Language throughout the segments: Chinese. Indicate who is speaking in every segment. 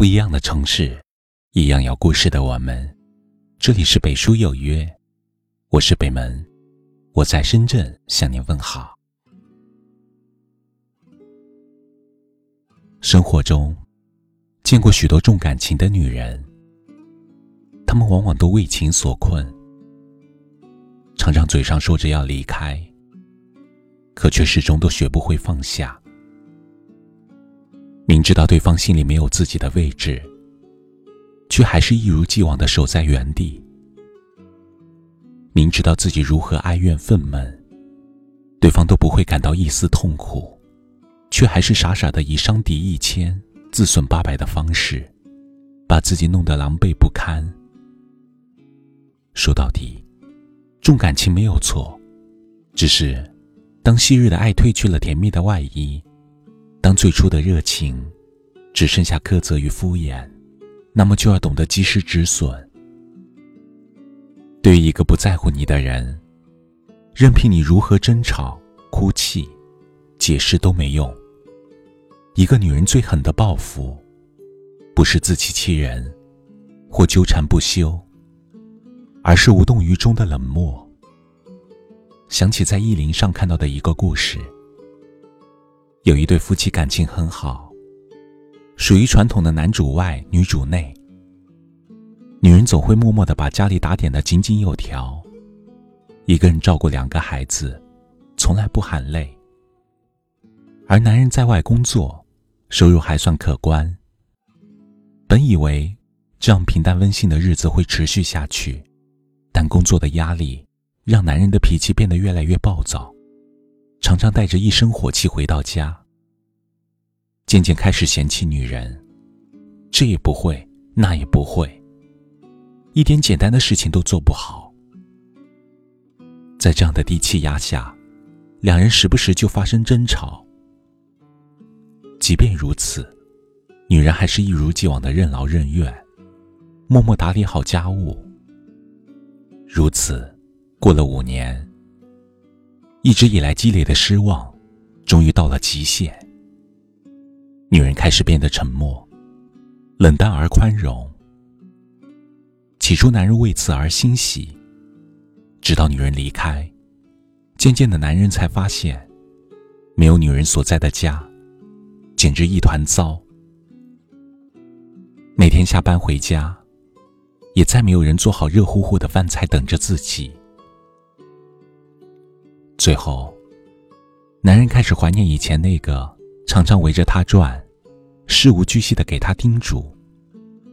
Speaker 1: 不一样的城市，一样有故事的我们。这里是北书有约，我是北门，我在深圳向您问好。生活中，见过许多重感情的女人，她们往往都为情所困，常常嘴上说着要离开，可却始终都学不会放下。明知道对方心里没有自己的位置，却还是一如既往的守在原地。明知道自己如何哀怨愤懑，对方都不会感到一丝痛苦，却还是傻傻的以伤敌一千、自损八百的方式，把自己弄得狼狈不堪。说到底，重感情没有错，只是当昔日的爱褪去了甜蜜的外衣。当最初的热情只剩下苛责与敷衍，那么就要懂得及时止损。对于一个不在乎你的人，任凭你如何争吵、哭泣、解释都没用。一个女人最狠的报复，不是自欺欺人或纠缠不休，而是无动于衷的冷漠。想起在意林上看到的一个故事。有一对夫妻感情很好，属于传统的男主外女主内。女人总会默默的把家里打点的井井有条，一个人照顾两个孩子，从来不喊累。而男人在外工作，收入还算可观。本以为这样平淡温馨的日子会持续下去，但工作的压力让男人的脾气变得越来越暴躁。常常带着一身火气回到家，渐渐开始嫌弃女人，这也不会，那也不会，一点简单的事情都做不好。在这样的低气压下，两人时不时就发生争吵。即便如此，女人还是一如既往的任劳任怨，默默打理好家务。如此，过了五年。一直以来积累的失望，终于到了极限。女人开始变得沉默、冷淡而宽容。起初，男人为此而欣喜，直到女人离开，渐渐的，男人才发现，没有女人所在的家，简直一团糟。每天下班回家，也再没有人做好热乎乎的饭菜等着自己。最后，男人开始怀念以前那个常常围着他转、事无巨细的给他叮嘱、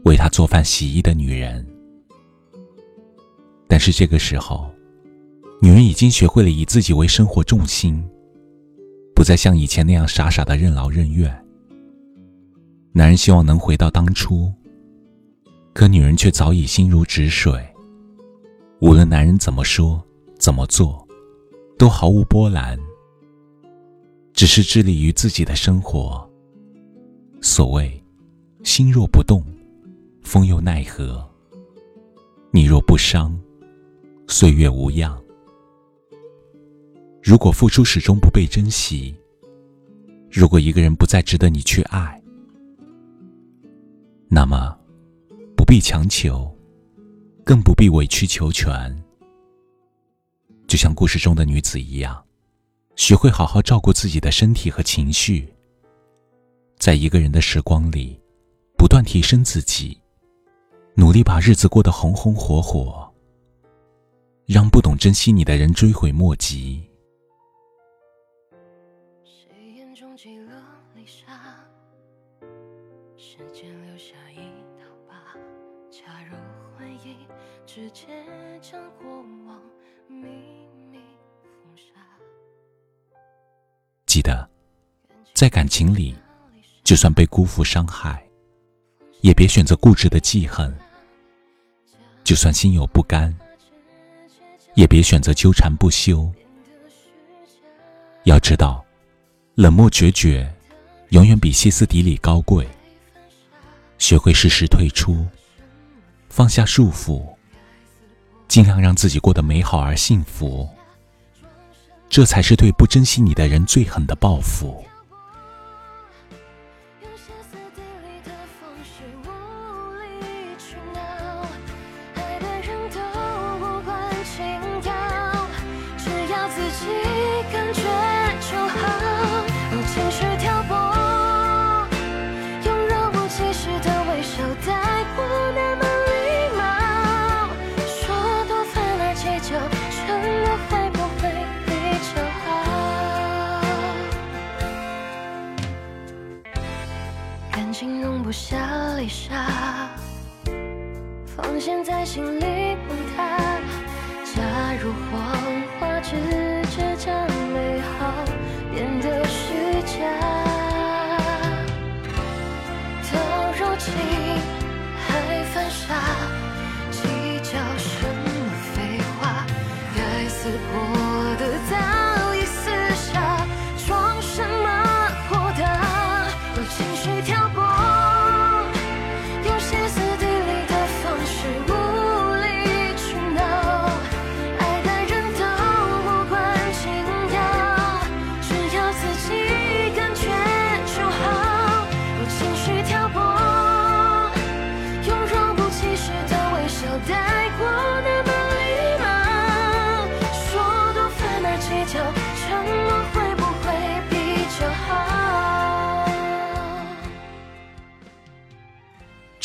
Speaker 1: 为他做饭洗衣的女人。但是这个时候，女人已经学会了以自己为生活重心，不再像以前那样傻傻的任劳任怨。男人希望能回到当初，可女人却早已心如止水。无论男人怎么说、怎么做。都毫无波澜，只是致力于自己的生活。所谓“心若不动，风又奈何；你若不伤，岁月无恙。”如果付出始终不被珍惜，如果一个人不再值得你去爱，那么不必强求，更不必委曲求全。就像故事中的女子一样，学会好好照顾自己的身体和情绪。在一个人的时光里，不断提升自己，努力把日子过得红红火火，让不懂珍惜你的人追悔莫及。谁眼中积了泪沙？时间留下一道疤，加入回忆，直接将过在感情里，就算被辜负伤害，也别选择固执的记恨；就算心有不甘，也别选择纠缠不休。要知道，冷漠决绝，永远比歇斯底里高贵。学会适时退出，放下束缚。尽量让自己过得美好而幸福，这才是对不珍惜你的人最狠的报复。歇斯底里的方式
Speaker 2: 心容不下离沙，放线在心里崩塌。假如谎话只是将美好变得虚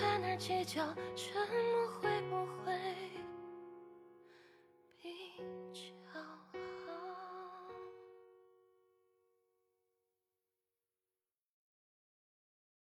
Speaker 2: 在那儿计较沉默会不会